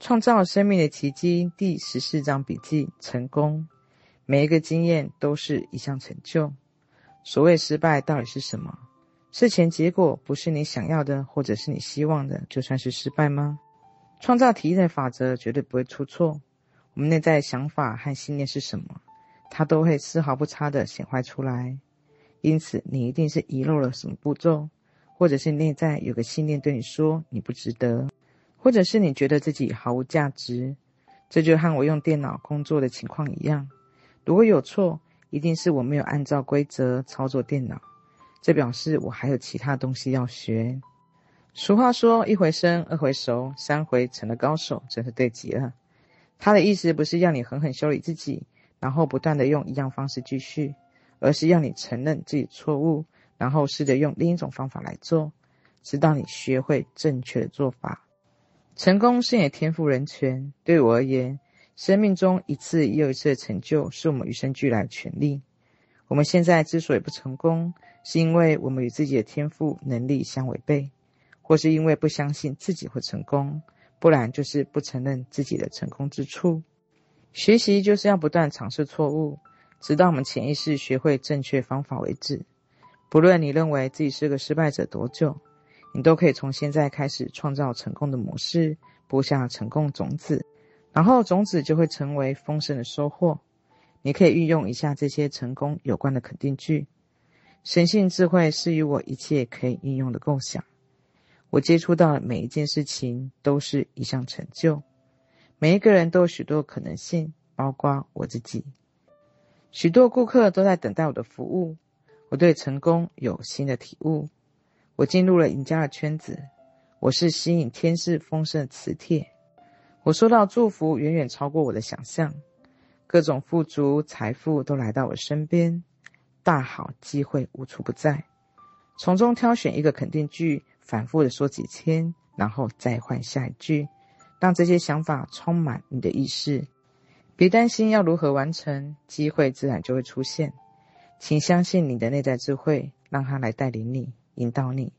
创造生命的奇迹第十四章笔记：成功。每一个经验都是一项成就。所谓失败到底是什么？事前结果不是你想要的，或者是你希望的，就算是失败吗？创造体验的法则绝对不会出错。我们内在的想法和信念是什么，它都会丝毫不差的显化出来。因此，你一定是遗漏了什么步骤，或者是内在有个信念对你说你不值得，或者是你觉得自己毫无价值。这就和我用电脑工作的情况一样，如果有错，一定是我没有按照规则操作电脑。这表示我还有其他东西要学。俗话说：“一回生，二回熟，三回成了高手。”真是对极了。他的意思不是要你狠狠修理自己，然后不断地用一样方式继续，而是要你承认自己错误，然后试着用另一种方法来做，直到你学会正确的做法。成功是你的天赋人权。对我而言，生命中一次又一次的成就，是我们与生俱来的权利。我们现在之所以不成功，是因为我们与自己的天赋能力相违背，或是因为不相信自己会成功，不然就是不承认自己的成功之处。学习就是要不断尝试错误，直到我们潜意识学会正确方法为止。不论你认为自己是个失败者多久，你都可以从现在开始创造成功的模式，播下成功种子，然后种子就会成为丰盛的收获。你可以运用一下这些成功有关的肯定句。神性智慧是与我一切可以应用的构想。我接触到的每一件事情都是一项成就。每一个人都有许多可能性，包括我自己。许多顾客都在等待我的服务。我对成功有新的体悟。我进入了赢家的圈子。我是吸引天使丰盛的磁铁。我收到祝福远远超过我的想象。各种富足、财富都来到我身边，大好机会无处不在。从中挑选一个肯定句，反复的说几天，然后再换下一句，让这些想法充满你的意识。别担心要如何完成，机会自然就会出现。请相信你的内在智慧，让它来带领你、引导你。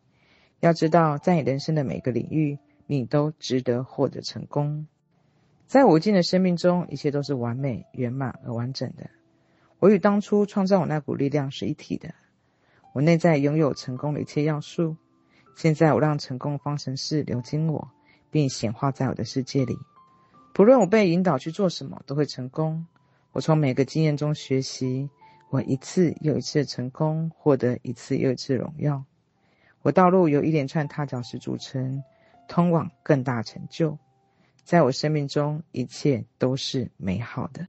要知道，在你人生的每个领域，你都值得获得成功。在无尽的生命中，一切都是完美、圆满而完整的。我与当初创造我那股力量是一体的。我内在拥有成功的一切要素。现在，我让成功的方程式流经我，并显化在我的世界里。不论我被引导去做什么，都会成功。我从每个经验中学习，我一次又一次的成功，获得一次又一次荣耀。我道路由一连串踏脚石组成，通往更大成就。在我生命中，一切都是美好的。